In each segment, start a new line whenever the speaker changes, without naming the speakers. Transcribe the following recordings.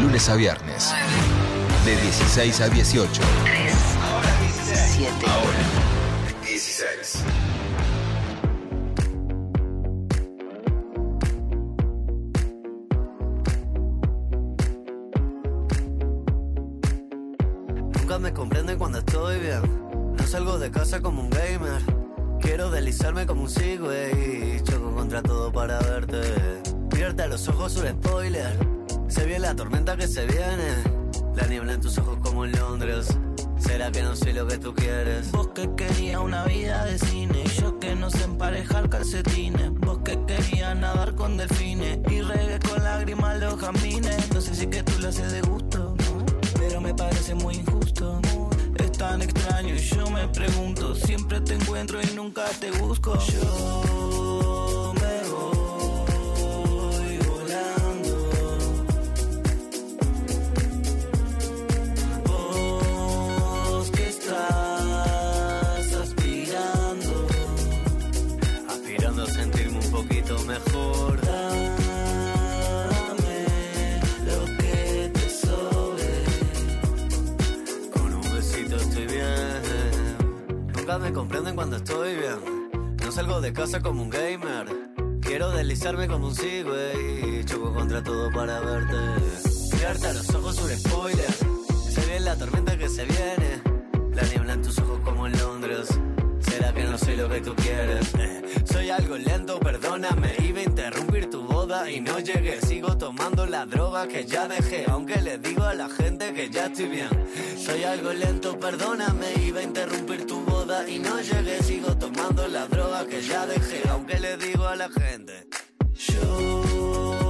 Lunes a viernes. De 16 a 18.
3, 7.
Ahora. 16.
Nunca me comprenden cuando estoy bien. No salgo de casa como un gamer. Quiero deslizarme como un Segway. Choco contra todo para verte. Mirarte a los ojos un spoiler. Se viene la tormenta que se viene. La niebla en tus ojos como en Londres. ¿Será que no soy lo que tú quieres?
Vos que querías una vida de cine yo que no sé emparejar calcetines. Vos que querías nadar con delfines y reggae con lágrimas los jazmines. No sé si que tú lo haces de gusto, pero me parece muy injusto. Es tan extraño y yo me pregunto, siempre te encuentro y nunca te busco. Yo
casa como un gamer. Quiero deslizarme como un Segway. Choco contra todo para verte. Mirarte los ojos un spoiler. Se viene la tormenta que se viene. La niebla en tus ojos como en Londres. ¿Será que no soy lo que tú quieres? Soy algo lento, perdóname. Iba a interrumpir tu boda y no llegué. Sigo tomando la droga que ya dejé. Aunque le digo a la gente que ya estoy bien. Soy algo lento, perdóname. Iba a interrumpir tu boda y no llegué. Sigo tomando la droga que ya dejé. Aunque le digo a la gente.
Yo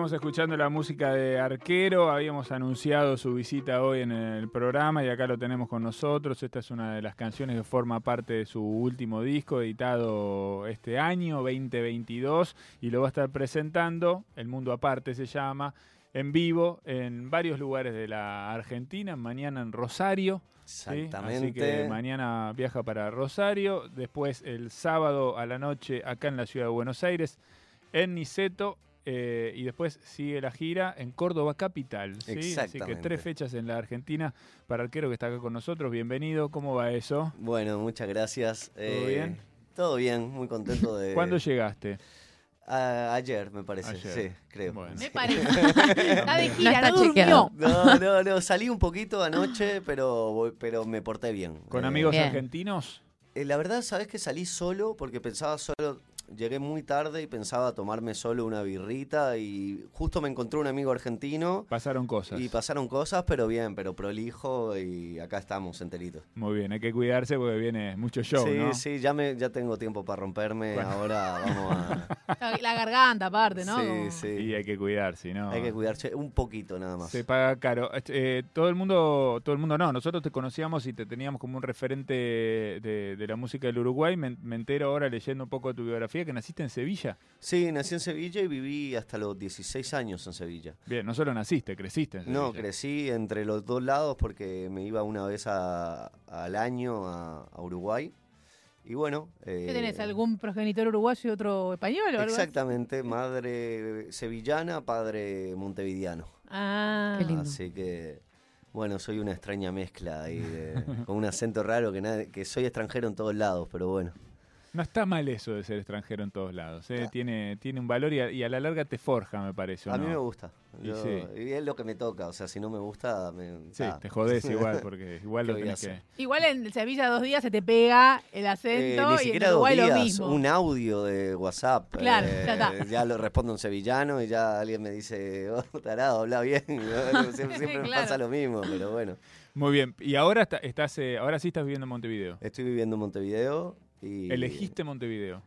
estamos escuchando la música de Arquero. Habíamos anunciado su visita hoy en el programa y acá lo tenemos con nosotros. Esta es una de las canciones que forma parte de su último disco editado este año, 2022, y lo va a estar presentando, El Mundo Aparte se llama, en vivo en varios lugares de la Argentina, mañana en Rosario. ¿sí?
Exactamente.
Así que mañana viaja para Rosario, después el sábado a la noche acá en la ciudad de Buenos Aires, en Niceto, eh, y después sigue la gira en Córdoba Capital. ¿sí? Así que tres fechas en la Argentina para Arquero que está acá con nosotros. Bienvenido, ¿cómo va eso?
Bueno, muchas gracias. ¿Todo
bien?
Todo bien, muy contento de...
¿Cuándo llegaste?
A- ayer, me parece,
Ayer.
sí, creo.
Bueno.
Me parece. Está de gira, no durmió.
No, no, no, salí un poquito anoche, pero, pero me porté bien.
¿Con
Eh,
amigos
Bien.
argentinos?
eh, la verdad, sabes que salí solo porque pensaba solo, llegué muy tarde y pensaba tomarme solo una birrita y justo me encontré un amigo argentino
Pasaron cosas.
y pasaron cosas, pero bien, pero prolijo y acá estamos enteritos.
Muy bien, hay que cuidarse porque viene mucho show,
sí,
¿no?
sí, ya, me, ya tengo tiempo para romperme,
Bueno.
ahora vamos a...
La garganta, aparte, ¿no?
Sí,
Como-
sí.
Y hay que cuidarse, ¿no?
Hay que cuidarse un poquito nada más.
Se paga caro. Este, eh, todo el mundo, todo el mundo no. Nosotros te conocíamos y te teníamos como un referente de, de la música del Uruguay. Me, me entero ahora leyendo un poco de tu biografía que naciste en Sevilla.
Sí, nací en Sevilla y viví hasta los 16 años en Sevilla.
Bien, no solo naciste, creciste en Sevilla.
No, crecí entre los dos lados porque me iba una vez a- al año a, a Uruguay. Y bueno.
¿Qué
eh,
tenés? ¿Algún progenitor uruguayo y otro español o algo así?
Exactamente, madre sevillana, padre montevideano.
Ah,
Qué lindo.
Así que, bueno, soy una extraña mezcla ahí, de- con un acento raro que, nadie- que soy extranjero en todos lados, pero bueno.
No está mal eso de ser extranjero en todos lados. ¿eh?
Claro.
Tiene, tiene un valor y a, y a la larga te forja, me parece. ¿o
A mí me gusta.
Y
Yo-
sí.
y es lo que me toca. O sea, si no me gusta, me.
Sí, te jodés igual, porque igual
¿Qué
lo tenés que...
Igual en Sevilla dos días se te pega el
Eh,
acento
ni
y en
dos
Uruguay lo
días,
mismo.
un audio de WhatsApp.
Claro,
eh,
ya está.
ya lo respondo en sevillano y ya alguien me dice, oh, tarado, habla bien. siempre siempre me pasa lo mismo, pero bueno.
Muy bien. Y ahora está- estás, eh, ahora sí estás viviendo en Montevideo.
Estoy viviendo en Montevideo y...
Elegiste Montevideo.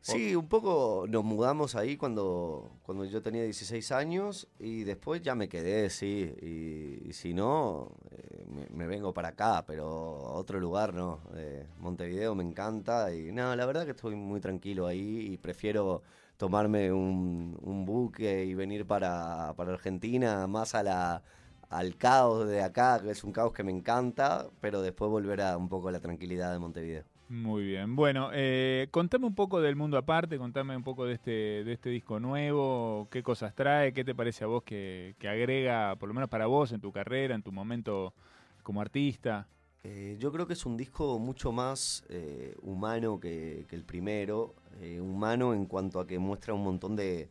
Sí, un poco nos mudamos ahí cuando, cuando yo tenía 16 años y después ya me quedé, sí. Y, y si no, eh, me, me vengo para acá, pero a otro lugar no. Eh, Montevideo me encanta y no, la verdad que estoy muy tranquilo ahí y prefiero tomarme un, un buque y venir para, para Argentina más a la, al caos de acá, que es un caos que me encanta, pero después volver a un poco a la tranquilidad de Montevideo.
Muy bien. Bueno, eh, contame un poco del mundo aparte, contame un poco de este, de este disco nuevo, qué cosas trae, qué te parece a vos que, que agrega, por lo menos para vos, en tu carrera, en tu momento como artista.
Eh, yo creo que es un disco mucho más eh, humano que, el primero. eh, humano en cuanto a que muestra un montón de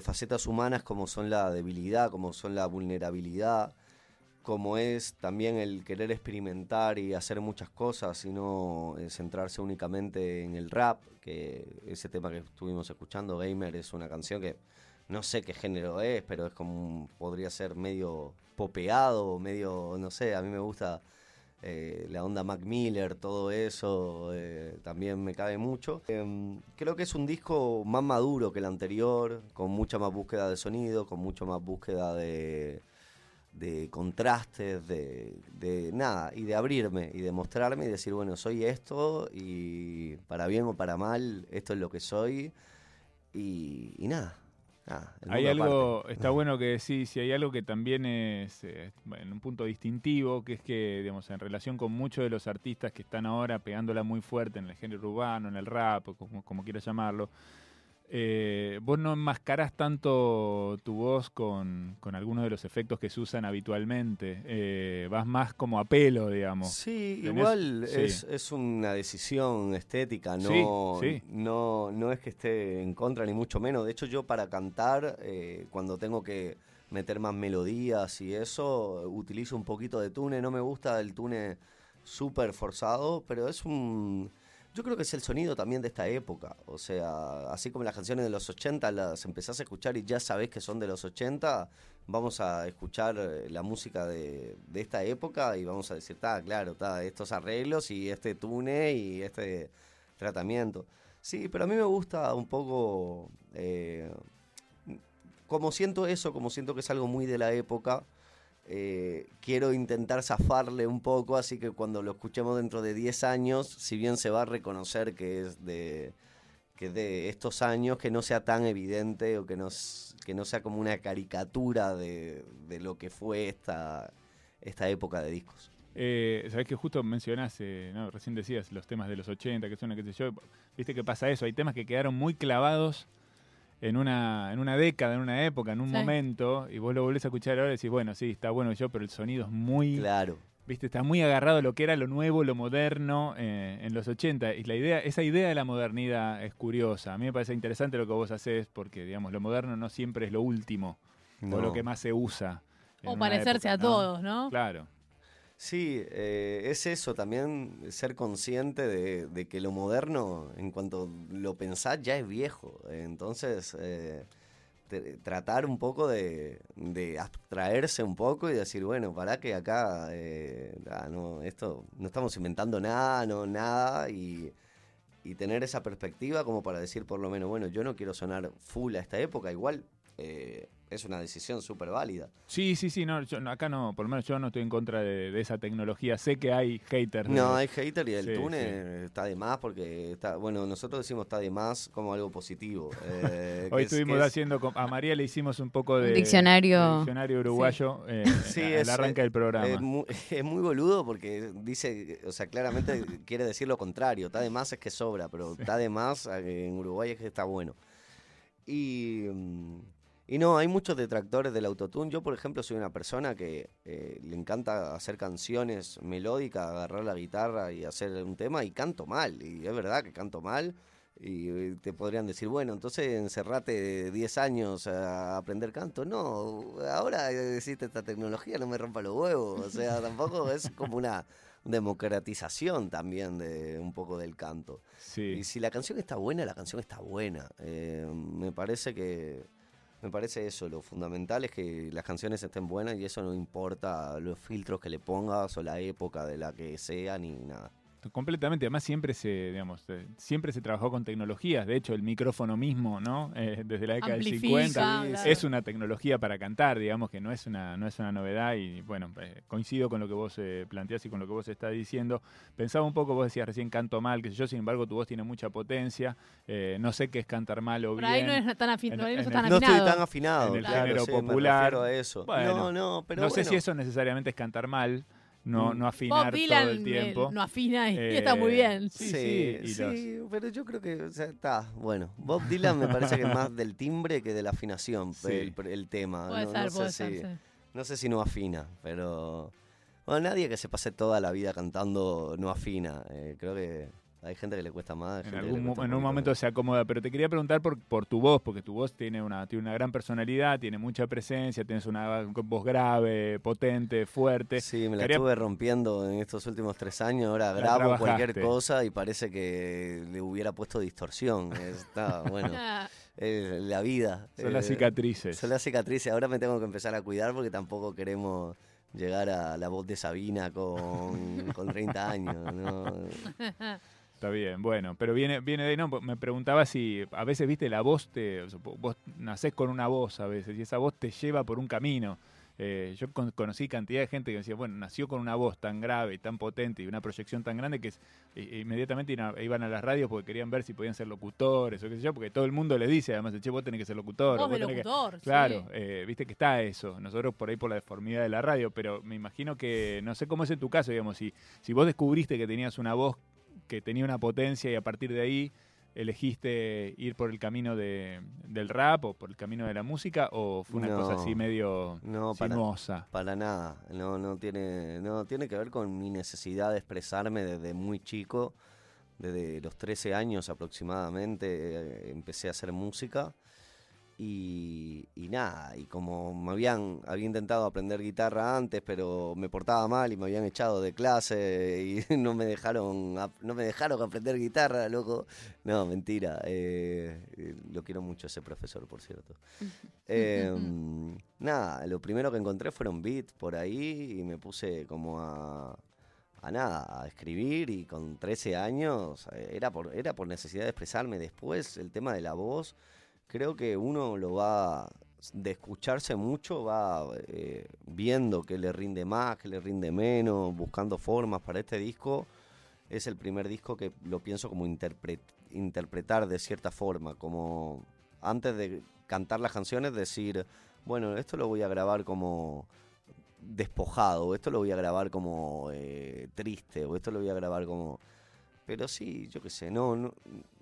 facetas humanas como son la debilidad, como son la vulnerabilidad, como es también el querer experimentar y hacer muchas cosas y no eh, centrarse únicamente en el rap, que ese tema que estuvimos escuchando, Gamer, es una canción que no sé qué género es, pero es como podría ser medio popeado, medio, no sé, a mí me gusta eh, la onda Mac Miller, todo eso, eh, también me cabe mucho. Em, creo que es un disco más maduro que el anterior, con mucha más búsqueda de sonido, con mucho más búsqueda de, de contrastes, de, de nada, y de abrirme y de mostrarme y decir, bueno, soy esto y para bien o para mal, esto es lo que soy y, y nada. nada,
Hay algo,
aparte.
está bueno que decís, y hay algo que también es eh, en un punto distintivo, que es que, digamos, en relación con muchos de los artistas que están ahora pegándola muy fuerte en el género urbano, en el rap, como, como quieras llamarlo, eh, vos no enmascarás tanto tu voz con, con algunos de los efectos que se usan habitualmente, eh, vas más como a pelo, digamos.
Sí,
Tenés-
igual
sí.
Es, es una decisión estética,
Sí,
no,
sí.
no, no es que esté en contra ni mucho menos. De hecho, yo para cantar, eh, cuando tengo que meter más melodías y eso, utilizo un poquito de tune. No me gusta el tune súper forzado, pero es un... Yo creo que es el sonido también de esta época. O sea, así como las canciones de los 80 las empezás a escuchar y ya sabés que son de los 80, vamos a escuchar eh, la música de, de esta época y vamos a decir, está claro, está estos arreglos y este tune y este tratamiento. Sí, pero a mí me gusta un poco, eh, como siento eso, como siento que es algo muy de la época, eh, quiero intentar zafarle un poco, así que cuando lo escuchemos dentro de 10 años, si bien se va a reconocer que es de, que de estos años, que no sea tan evidente o que no, que no sea como una caricatura de, lo que fue esta, esta época de discos.
Eh, Sabés que justo mencionás, eh, recién decías los temas de los 80, que son, qué sé yo, viste que pasa eso, hay temas que quedaron muy clavados en una, en una década, en una época, en un
Sí.
momento, y vos lo volvés a escuchar ahora y decís, bueno, sí, está bueno yo, pero el sonido es muy,
Claro.
viste, está muy agarrado a lo que era lo nuevo, lo moderno eh, en los 80, y la idea, esa idea de la modernidad es curiosa, a mí me parece interesante lo que vos haces, porque, digamos, lo moderno no siempre es lo último, o lo que más se usa.
O parecerse
época,
a
¿no?
todos, ¿no?
Claro.
Sí, eh, es eso también, ser consciente de, de que lo moderno, en cuanto lo pensás, ya es viejo. Entonces, eh, tratar un poco de, de abstraerse un poco y decir, bueno, para que acá, eh, ah, no, esto, no estamos inventando nada, no, nada, y, y tener esa perspectiva como para decir por lo menos, bueno, yo no quiero sonar full a esta época, igual eh, es una decisión súper válida.
Sí, sí, sí, no, yo, no, acá no, por lo menos yo no estoy en contra de, de esa tecnología. Sé que hay haters.
No, hay hater y el
Sí,
tune está de más porque está, bueno, nosotros decimos está de más como algo positivo. eh,
Hoy estuvimos
es-
haciendo, con- a María le hicimos un poco de
diccionario.
diccionario uruguayo eh,
Sí,
al
es-
arranque del programa.
Es muy, es muy boludo porque dice, o sea, claramente quiere decir lo contrario. Está de más es que sobra, pero está de más eh, en Uruguay es que está bueno. Y, mm, Y no, hay muchos detractores del autotune. Yo, por ejemplo, soy una persona que eh, le encanta hacer canciones melódicas, agarrar la guitarra y hacer un tema y canto mal. Y es verdad que canto mal. Y eh, te podrían decir, bueno, entonces encerrate 10 años a aprender canto. No, ahora existe esta tecnología, no me rompa los huevos. O sea, tampoco es como una democratización también de un poco del canto.
Sí.
Y si la canción está buena, la canción está buena. Eh, me parece que me parece eso, lo fundamental es que las canciones estén buenas y eso no importa los filtros que le pongas o la época de la que sea ni nada.
Completamente, además siempre se, digamos, eh, siempre se trabajó con tecnologías. De hecho, el micrófono mismo, ¿no? Eh, desde la década
Amplifica,
del 50
claro.
es una tecnología para cantar, digamos que no es una, no es una novedad. Y bueno, eh, coincido con lo que vos eh, planteás y con lo que vos estás diciendo. Pensaba un poco, vos decías recién canto mal, que yo, sin embargo, tu voz tiene mucha potencia. Eh, no sé qué es cantar mal o
Por
bien.
ahí no es tan,
estoy tan afinado.
En el
claro,
género
sí,
popular.
a eso.
Bueno,
no, no, pero
no sé si eso necesariamente es cantar mal, no,
Mm.
no
Bob
afinar
Dylan
todo el
eh,
tiempo.
no afina y,
Eh,
está muy bien.
Sí,
Sí,
sí,
sí,
los-
pero yo creo que o sea, está bueno. Bob Dylan me parece que es más del timbre que de la afinación
Sí.
el, el tema.
Puede
no,
ser,
no sé
puede
si,
ser. sí.
no sé si no afina, pero bueno, nadie que se pase toda la vida cantando no afina. Eh, creo que hay gente que le cuesta más.
En, algún,
cuesta
en un momento se acomoda, pero te quería preguntar por, por tu voz, porque tu voz tiene una, tiene una gran personalidad, tiene mucha presencia, tienes una voz grave, potente, fuerte.
Sí, me la
Quería-
estuve rompiendo en estos últimos tres años. Ahora
La
grabo cualquier cosa y parece que le hubiera puesto distorsión. Está bueno.
Ah,
eh, la vida.
Son las
eh,
cicatrices.
Son las cicatrices. Ahora me tengo que empezar a cuidar porque tampoco queremos llegar a la voz de Sabina con, con 30 años. ¿no?
Está bien, bueno, pero viene, viene de no, me preguntaba si a veces, viste, la voz te, vos nacés con una voz a veces y esa voz te lleva por un camino. Eh, yo con- conocí cantidad de gente que decía, bueno, nació con una voz tan grave y tan potente y una proyección tan grande que es- inmediatamente iban a, las radios porque querían ver si podían ser locutores o qué sé yo, porque todo el mundo les dice, además, che, vos tenés que ser locutor.
de
vos tenés que-".
locutor. sí.
Claro, eh, viste que está eso. Nosotros por ahí por la deformidad de la radio, pero me imagino que, no sé cómo es en tu caso, digamos, si, si vos descubriste que tenías una voz que tenía una potencia y a partir de ahí elegiste ir por el camino de, del rap o por el camino de la música o fue una cosa
No,
así medio
No, para,
sinuosa.
para nada. No, no, tiene, no tiene que ver con mi necesidad de expresarme desde muy chico. Desde los 13 años aproximadamente eh, empecé a hacer música. Y, y nada, y como me habían, había intentado aprender guitarra antes, pero me portaba mal y me habían echado de clase y no me dejaron, no me dejaron aprender guitarra, loco. No, mentira. eh, eh, lo quiero mucho ese profesor, por cierto. Em, nada, lo primero que encontré fueron beats por ahí y me puse como a, a nada, a escribir y con 13 años eh, era por, era por necesidad de expresarme. Después el tema de la voz, creo que uno lo va, de escucharse mucho, va eh, viendo que le rinde más, que le rinde menos, buscando formas para este disco. Es el primer disco que lo pienso como interpre- interpretar de cierta forma, como antes de cantar las canciones decir, bueno, esto lo voy a grabar como despojado, o esto lo voy a grabar como eh, triste, o esto lo voy a grabar como... Pero sí, yo qué sé, no, no-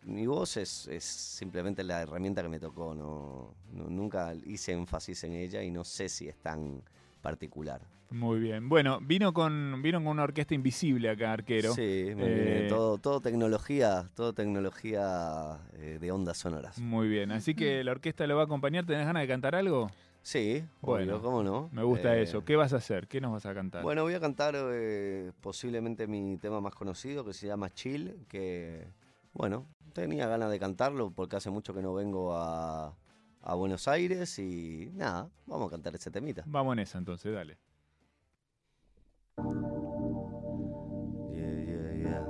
mi voz es, es simplemente la herramienta que me tocó, no, no- nunca hice énfasis en ella y no sé si es tan particular.
Muy bien. Bueno, vino con, vino con una orquesta invisible acá, arquero.
Sí, me viene
Eh,
todo, todo tecnología, todo tecnología eh, de ondas sonoras.
Muy bien. Así que la orquesta lo va a acompañar. ¿Tenés ganas de cantar algo?
Sí,
Bueno,
bueno, cómo no.
Me gusta
Eh,
eso. ¿Qué vas a hacer? ¿Qué nos vas a cantar?
Bueno, voy a cantar eh, posiblemente mi tema más conocido que se llama Chill, que bueno, tenía ganas de cantarlo porque hace mucho que no vengo a, a Buenos Aires y nada, vamos a cantar ese temita.
Vamos en esa entonces, dale.
Yeah, yeah, yeah.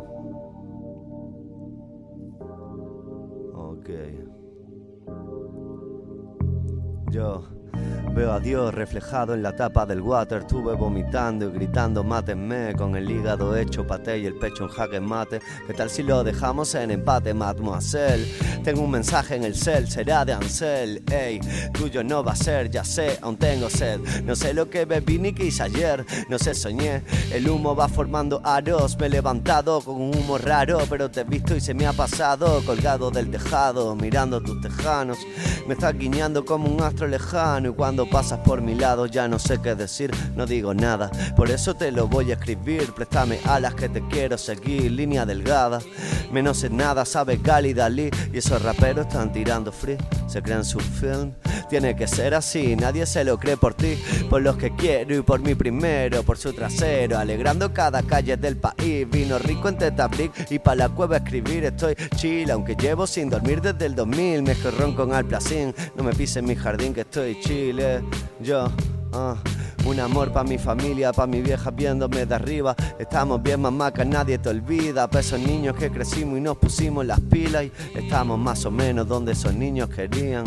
Ok. Yo Veo a Dios reflejado en la tapa del water. Estuve vomitando y gritando, mátenme. Con el hígado hecho paté y el pecho en jaque mate. ¿Qué tal si lo dejamos en empate, mademoiselle? Tengo un mensaje en el cel, será de Ansel. Ey, tuyo no va a ser, ya sé, aún tengo sed. No sé lo que bebí ni quise ayer, no sé, soñé. El humo va formando aros. Me he levantado con un humo raro, pero te he visto y se me ha pasado. Colgado del tejado, mirando tus tejanos. Me estás guiñando como un astro lejano. Y cuando pasas por mi lado, ya no sé qué decir, no digo nada. Por eso te lo voy a escribir. Préstame alas que te quiero seguir, línea delgada. Menos en nada, sabe Gali Dalí. Y esos raperos están tirando free, se crean su film. Tiene que ser así, nadie se lo cree por ti, por los que quiero y por mi primero, por su trasero, alegrando cada calle del país. Vino rico en Tetabric y pa' la cueva escribir estoy chill, aunque llevo sin dormir desde el 2000. Me ron con alplacín, no me pise en mi jardín que estoy chile. Yo, ah. Un amor pa' mi familia, pa' mi vieja viéndome de arriba. Estamos bien mamacas, nadie te olvida. Pa' esos niños que crecimos y nos pusimos las pilas. Y estamos más o menos donde esos niños querían.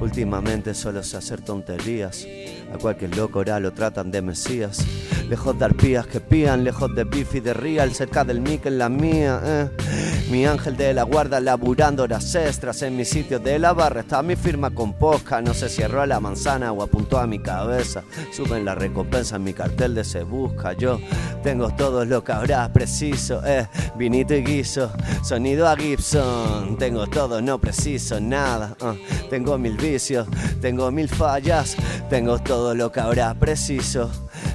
Últimamente solo sé hacer tonterías. A cualquier loco ahora lo tratan de mesías. Lejos de arpías que pían, lejos de y de real, cerca del mic en la mía. eh. Mi ángel de la guarda laburando horas extras en mi sitio de la barra. Está mi firma con posca, no sé si erró a la manzana o apuntó a mi cabeza. Suben la recompensa en mi cartel de se busca. Yo tengo todo lo que habrá preciso, eh. Vinito y guiso, sonido a Gibson. Tengo todo, no preciso nada. ah. Tengo mil vicios, tengo mil fallas. Tengo todo lo que habrá preciso.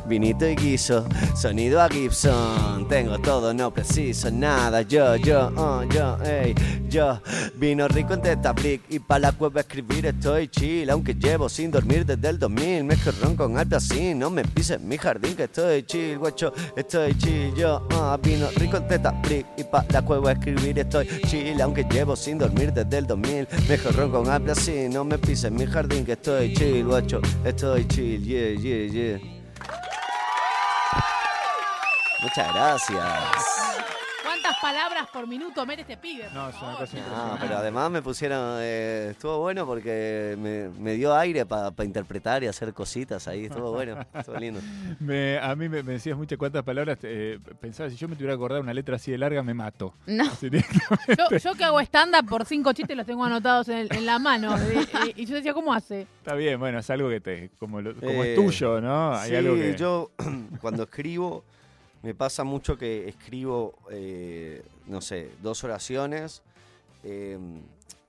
Vinito y guiso, sonido a Gibson. Tengo todo, no preciso nada. Yo, yo, oh, yo, ey, yo. Vino rico en Tetabric y pa' la cueva escribir estoy chill. Aunque llevo sin dormir desde el 2000. Me ron con alta así, no me pises mi jardín que estoy chill, guacho. Estoy chill, yo, ah, vino rico en Tetabric y pa' la cueva escribir estoy chill. Aunque llevo sin dormir desde el 2000. Me ron con alta así, no me pises mi jardín que estoy chill, guacho. Estoy chill, yeah, yeah, yeah. Muchas gracias.
¿Cuántas palabras por minuto mete este pibe?
No, es una cosa
pero además me pusieron, eh, estuvo bueno porque me, me dio aire para interpretar y hacer cositas ahí, estuvo bueno, estuvo lindo.
Me- a mí me, me decías muchas cuantas palabras. eh, pensaba, si yo me tuviera que acordar una letra así de larga, me mato.
No.
Así.
Yo, yo que hago stand-up por cinco chistes los tengo anotados en, en la mano. Y, y yo decía, ¿cómo hace?
Está bien, bueno, es algo que te, como, lo- como
Eh,
es tuyo, ¿no? Hay
sí,
algo que...
yo cuando escribo, me pasa mucho que escribo, eh, no sé, dos oraciones, eh,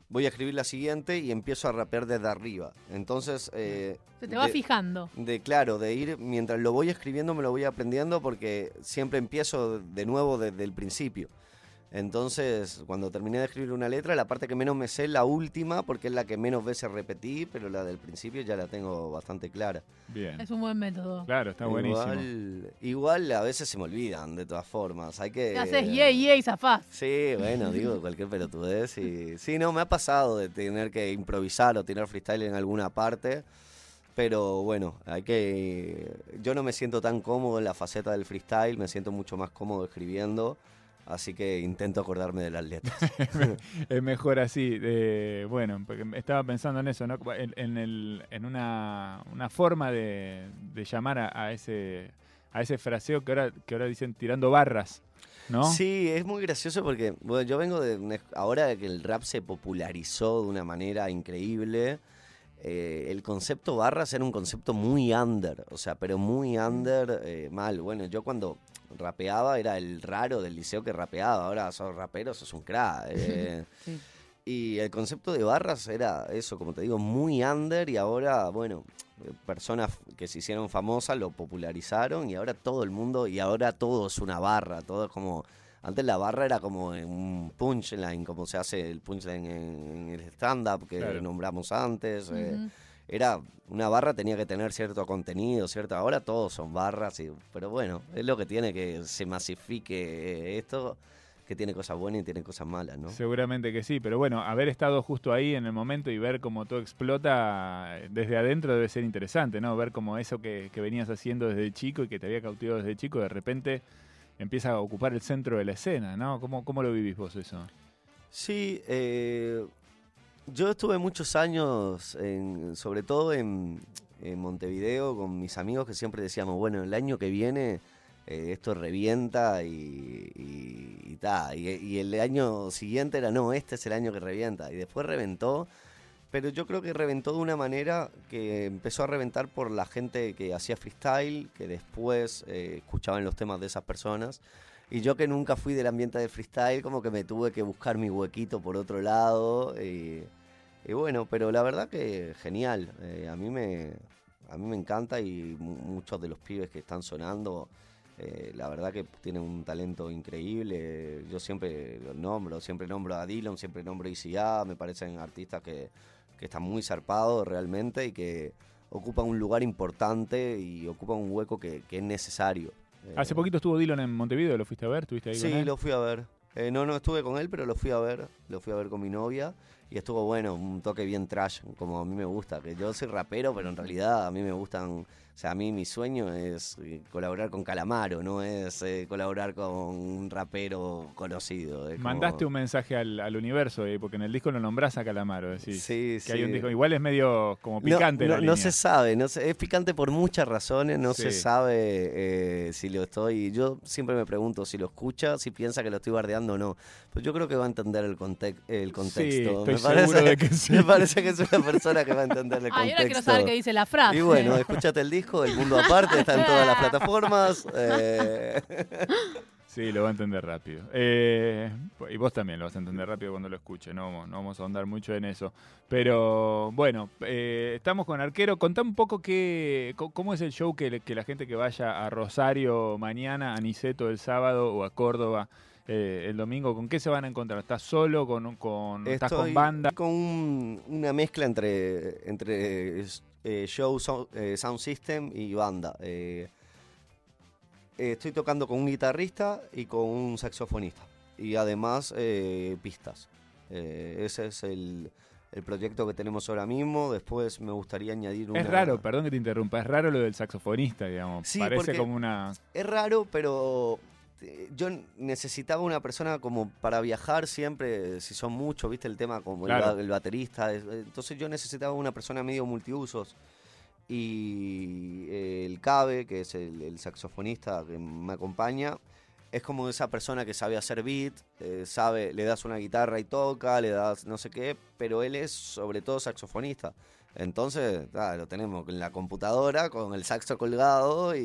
voy a escribir la siguiente y empiezo a rapear desde arriba. Entonces... eh,
Se te va
de-
fijando.
De claro, de ir mientras lo voy escribiendo me lo voy aprendiendo porque siempre empiezo de nuevo desde el principio. Entonces, cuando terminé de escribir una letra, la parte que menos me sé es la última porque es la que menos veces repetí, pero la del principio ya la tengo bastante clara.
Bien.
Es un buen método.
Claro, está buenísimo.
Igual, igual a veces se me olvidan de todas formas. Hay que
haces yeah, yeah y zafás.
Sí, bueno, digo cualquier pelotudez. Y, sí, no, me ha pasado de tener que improvisar o tirar freestyle en alguna parte. Pero bueno, hay que. Yo no me siento tan cómodo en la faceta del freestyle, me siento mucho más cómodo escribiendo. Así que intento acordarme de las letras.
es mejor así. eh, bueno, porque estaba pensando en eso, ¿no? En, en el- en una, una forma de, de llamar a, a ese a ese fraseo que ahora, que ahora dicen tirando barras, ¿no?
Sí, es muy gracioso porque bueno, yo vengo de ahora que el rap se popularizó de una manera increíble. eh, el concepto barras era un concepto muy under, o sea, pero muy under, eh, mal. Bueno, yo cuando rapeaba era el raro del liceo que rapeaba, ahora sos rapero, sos un crack. eh.
Sí.
Y el concepto de barras era eso, como te digo, muy under y ahora, bueno, personas que se hicieron famosas lo popularizaron y ahora todo el mundo, y ahora todo es una barra, todo es como... Antes la barra era como un punchline, como se hace el punchline en, en el stand-up que
Claro.
nombramos antes. eh. Era una barra tenía que tener cierto contenido, cierto. Ahora todos son barras, y- pero bueno, es lo que tiene que se masifique eh, esto, que tiene cosas buenas y tiene cosas malas, ¿no?
Seguramente que sí, pero bueno, haber estado justo ahí en el momento y ver cómo todo explota eh, desde adentro debe ser interesante, ¿no? Ver cómo eso que, que venías haciendo desde chico y que te había cautivado desde chico, de repente empieza a ocupar el centro de la escena, ¿no? ¿Cómo, cómo lo vivís vos eso?
Sí, eh, yo estuve muchos años, en, sobre todo en, Montevideo con mis amigos que siempre decíamos, bueno, el año que viene eh, esto revienta y, y, y ta. Y el año siguiente era, no, este es el año que revienta. Y después reventó, pero yo creo que reventó de una manera que empezó a reventar por la gente que hacía freestyle, que después eh, escuchaban los temas de esas personas. Y yo que nunca fui del ambiente de freestyle, como que me tuve que buscar mi huequito por otro lado. Y, y bueno, pero la verdad que genial. Eh, a, mí me, a mí me encanta y mu- muchos de los pibes que están sonando, eh, la verdad que tienen un talento increíble. Yo siempre los nombro, siempre nombro a Dylan, siempre nombro a ICA. Me parecen artistas que, que están muy zarpados realmente y que ocupan un lugar importante y ocupan un hueco que es necesario. Eh,
Hace poquito estuvo Dylan en Montevideo, ¿lo fuiste a ver? ¿Estuviste ahí con
Sí,
él?
lo fui a ver. Eh, no, no estuve con él, pero lo fui a ver. Lo fui a ver con mi novia. Y estuvo bueno, un toque bien trash, como a mí me gusta. Que yo soy rapero, pero en realidad a mí me gustan. O sea, a mí mi sueño es eh, colaborar con Calamaro, no es eh, colaborar con un rapero conocido. como-
Mandaste un mensaje al, al universo, eh, porque en el disco lo nombrás a Calamaro. Decís,
Sí,
que hay un
sí.
disco. Igual es medio como picante
no,
la
no se sabe, no se- es picante por muchas razones, no se
Sí.
sabe eh, si lo estoy. Yo siempre me pregunto si lo escucha, si piensa que lo estoy bardeando o no. Pues yo creo que va a entender el, context, el contexto.
estoy seguro de que sí.
me parece que es una persona que va a entender el contexto.
ahora quiero saber qué dice la frase.
Y bueno, escúchate el disco, El Mundo Aparte, está en todas las plataformas. eh,
Sí, lo va a entender rápido. Eh, y vos también lo vas a entender rápido cuando lo escuches, no, vamos- no vamos a ahondar mucho en eso. Pero bueno, eh, estamos con Arquero. Contá un poco qué, cómo es el show que, que la gente que vaya a Rosario mañana, a Niceto el sábado o a Córdoba eh, el domingo, ¿con qué se van a encontrar? ¿Estás solo? ¿Con, con, ¿Estás con banda?
con un- una mezcla entre, entre eh, show, so- eh, sound system y banda. Estoy tocando con un guitarrista y con un saxofonista. Y además pistas. Ese es el, el proyecto que tenemos ahora mismo. Después me gustaría añadir una...
Es raro, perdón que te interrumpa, es raro lo del saxofonista, digamos.
Sí,
Parece como una...
Es raro, pero yo necesitaba una persona como para viajar siempre, si son muchos, viste el tema como el
Claro.
ba- el, baterista. es- Entonces yo necesitaba una persona medio multiusos. Y eh, el Cabe, que es el, el saxofonista que me acompaña, es como esa persona que sabe hacer beat, eh, sabe, le das una guitarra y toca, le das no sé qué, pero él es sobre todo saxofonista. Entonces, ah, lo tenemos en la computadora con el saxo colgado y,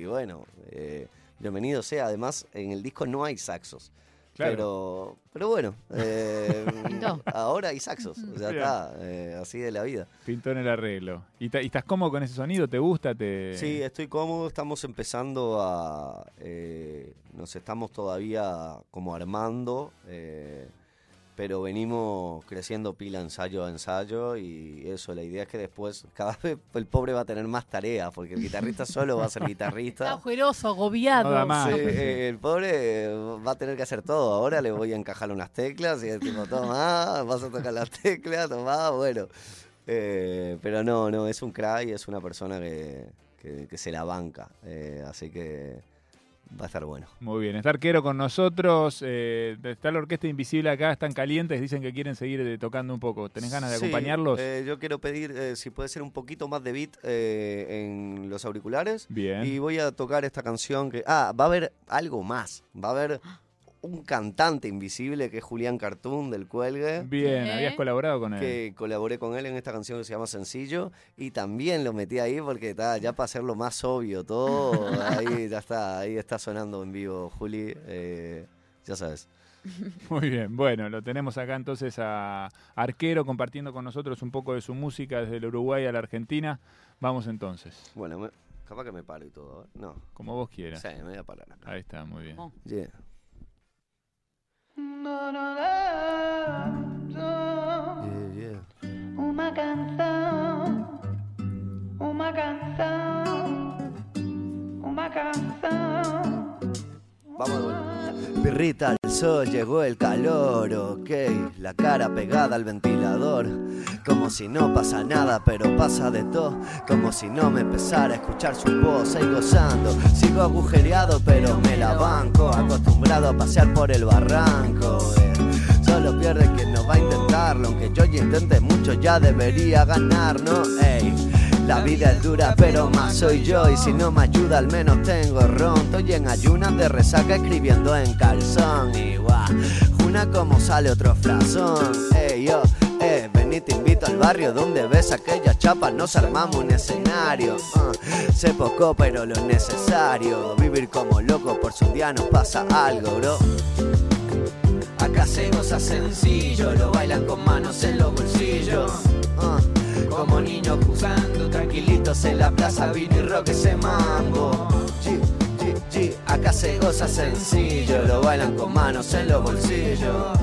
y bueno, eh, bienvenido sea. Además, en el disco no hay saxos.
Claro.
Pero, pero bueno, eh, ahora hay saxos, ya
Bien.
está, eh, así de la vida.
Pintó en el arreglo. ¿Y, ta- y estás cómodo con ese sonido? ¿Te gusta? ¿Te...
Sí, estoy cómodo, estamos empezando a... eh, nos estamos todavía como armando, eh, pero venimos creciendo pila ensayo a ensayo y eso, la idea es que después cada vez el pobre va a tener más tareas, porque el guitarrista solo va a ser
Está
guitarrista.
ojeroso, agobiado.
No da más.
Sí, eh, el pobre va a tener que hacer todo. Ahora le voy a encajar unas teclas y es tipo, toma, vas a tocar las teclas, toma, bueno. Eh, pero no, no, es un crack y es una persona que, que- que se la banca. Eh, así que va a estar bueno.
Muy bien, está Arquero con nosotros. eh, está la Orquesta Invisible acá, están calientes, dicen que quieren seguir eh, tocando un poco. ¿Tenés ganas de
Sí,
acompañarlos?
eh, yo quiero pedir eh, si puede ser un poquito más de beat eh, en los auriculares.
Bien.
Y voy a tocar esta canción que... Ah, va a haber algo más. Va a haber un cantante invisible que es Julián Cartoon del Cuelgue.
Bien,
¿Eh?
habías colaborado con él.
que colaboré con él en esta canción que se llama Sencillo y también lo metí ahí porque ta, ya para hacerlo más obvio todo, ahí ya está, ahí está sonando en vivo Juli, eh, ya sabes.
Muy bien, bueno, lo tenemos acá entonces a Arquero compartiendo con nosotros un poco de su música desde el Uruguay a la Argentina. Vamos entonces,
Bueno, me- capaz que me paro y todo, ¿eh? No,
como vos quieras.
sí, me voy a parar acá.
Ahí está, muy bien.
Yeah. Yeah, yeah.
Uma canção, uma canção, uma canção.
Vamos. Pirrita al sol, llegó el calor, ok. La cara pegada al ventilador. Como si no pasa nada, pero pasa de todo. Como si no me empezara a escuchar su voz, ahí gozando. Sigo agujereado, pero me la banco. Acostumbrado a pasear por el barranco. eh. Solo pierde quien no va a intentarlo. Aunque yo ya intente mucho, ya debería ganar, ¿no? Ey. La vida es dura, pero más soy yo. Y si no me ayuda, al menos tengo ron. Estoy en ayunas de resaca escribiendo en calzón. Igual, una como sale otro frazón. Ey, yo, eh, ven y te invito al barrio donde ves aquella chapa. Nos armamos un escenario. Ah, sé poco, pero lo necesario. Vivir como loco por si un día nos pasa algo, bro. Acá se goza sencillo, lo bailan con manos en los bolsillos. Ah, como niños jugando, tranquilitos en la plaza, vino rock ese mambo. G, G, G, acá se goza sencillo, lo bailan con manos en los bolsillos.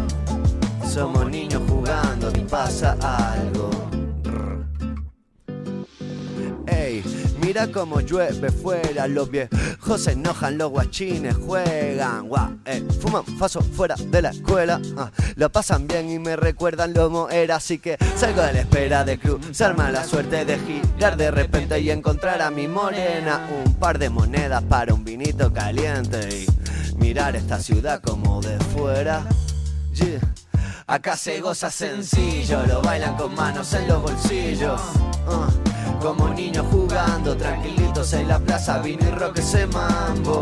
Somos niños jugando, y pasa algo. Mira cómo llueve fuera, los viejos se enojan, los guachines juegan, guau, eh, fuman faso fuera de la escuela, ah, lo pasan bien y me recuerdan lo era, así que salgo de la espera de cruzar mala suerte de girar de repente y encontrar a mi morena, un par de monedas para un vinito caliente y mirar esta ciudad como de fuera. Yeah. Acá se goza sencillo, lo bailan con manos en los bolsillos. Ah, como niños jugando, tranquilitos en la plaza, vino y rock ese mambo.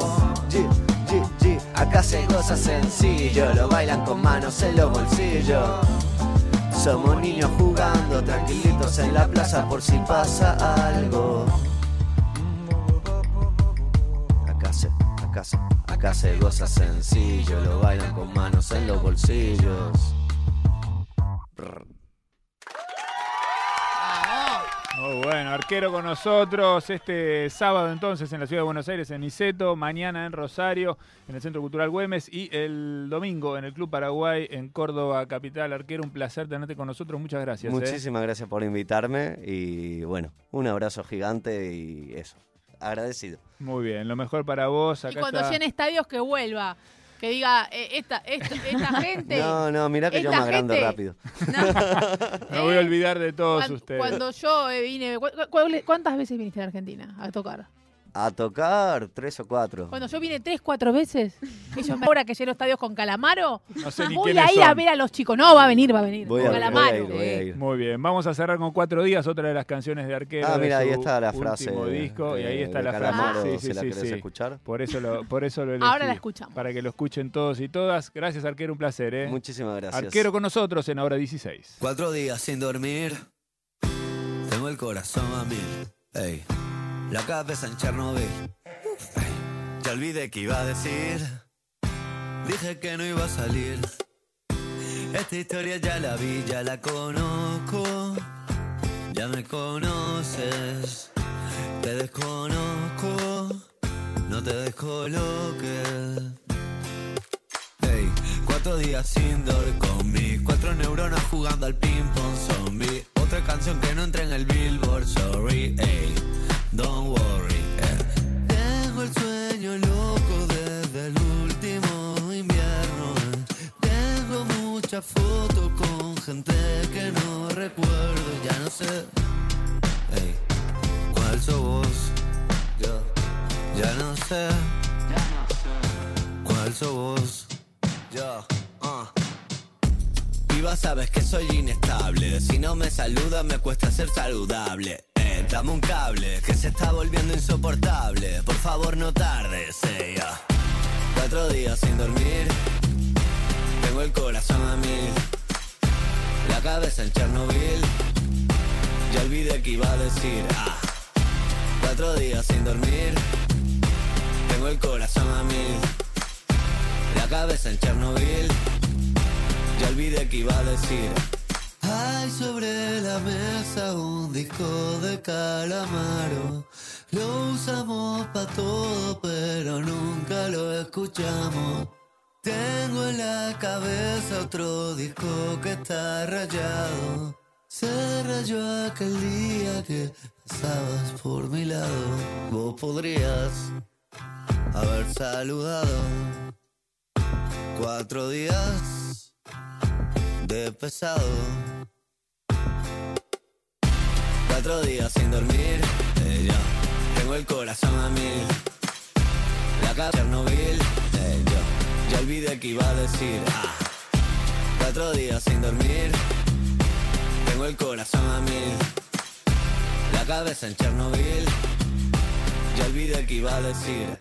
G, G, G, acá se goza sencillo, lo bailan con manos en los bolsillos. Somos niños jugando, tranquilitos en la plaza por si pasa algo. Acá se, acá se, acá se goza sencillo, lo bailan con manos en los bolsillos.
Bueno, arquero con nosotros este sábado entonces en la ciudad de Buenos Aires, en Niceto, mañana en Rosario, en el Centro Cultural Güemes y el domingo en el Club Paraguay en Córdoba, capital. Arquero, un placer tenerte con nosotros, muchas gracias. ¿eh?
Muchísimas gracias por invitarme y bueno, un abrazo gigante y eso, agradecido.
Muy bien, lo mejor para vos.
Y cuando
está-
llene estadios, que vuelva. Que diga, eh, esta, esta, esta gente.
No, no, mirá que yo me agrando
gente-
rápido.
Me voy a olvidar de todos
Cuan-
ustedes.
Cuando yo vine. cu- cu- ¿Cuántas veces viniste a Argentina a tocar?
A tocar tres o cuatro.
Cuando yo vine tres, cuatro veces, ellos me- ahora que lleno estadios con Calamaro,
No sé ni
voy
quiénes
a ir a
son.
ver a los chicos. No, va a venir, va a venir.
Voy
con
a, voy a
Calamaro.
ir, voy a ir.
Muy bien, vamos a cerrar con cuatro días, otra de las canciones de Arquero.
Ah,
de
mira, ahí
su
está la frase.
Último disco, y ahí
de-
está
de
la
Calamaro,
frase. Sí,
si
sí,
la
sí,
querés escuchar.
Por eso lo, por eso lo elegí.
Ahora la escuchamos.
Para que lo escuchen todos y todas. Gracias, Arquero, un placer, ¿eh?
Muchísimas gracias.
Arquero con nosotros en Hora 16.
Cuatro días sin dormir. Tengo el corazón a mil. Ey. La cabeza en Chernobyl. Ya olvidé que iba a decir. Dije que no iba a salir. Esta historia ya la vi, ya la conozco. Ya me conoces. Te desconozco. No te descoloques. Ey, cuatro días sin dormir con mis cuatro neuronas jugando al ping pong zombie. Otra canción que no entra en el billboard, sorry, ey, saluda, me cuesta ser saludable. Eh, dame un cable que se está volviendo insoportable. Por favor, no tardes, ya. Cuatro días sin dormir. Tengo el corazón a mil. La cabeza en Chernobyl. Ya olvidé que iba a decir. Ah. Cuatro días sin dormir. Tengo el corazón a mil. La cabeza en Chernobyl. Ya olvidé que iba a decir. Hay sobre la mesa un disco de calamaro. Lo usamos para todo, pero nunca lo escuchamos. Tengo en la cabeza otro disco que está rayado. Se rayó aquel día que estabas por mi lado. Vos podrías haber saludado. Cuatro días de pesado. Cuatro días sin dormir. yo tengo el corazón a mil. La casa Chernobyl. yo ya olvidé que iba a decir. Ah. Cuatro días sin dormir. Tengo el corazón a mil.
La cabeza en Chernobyl. Ya olvidé que iba a decir.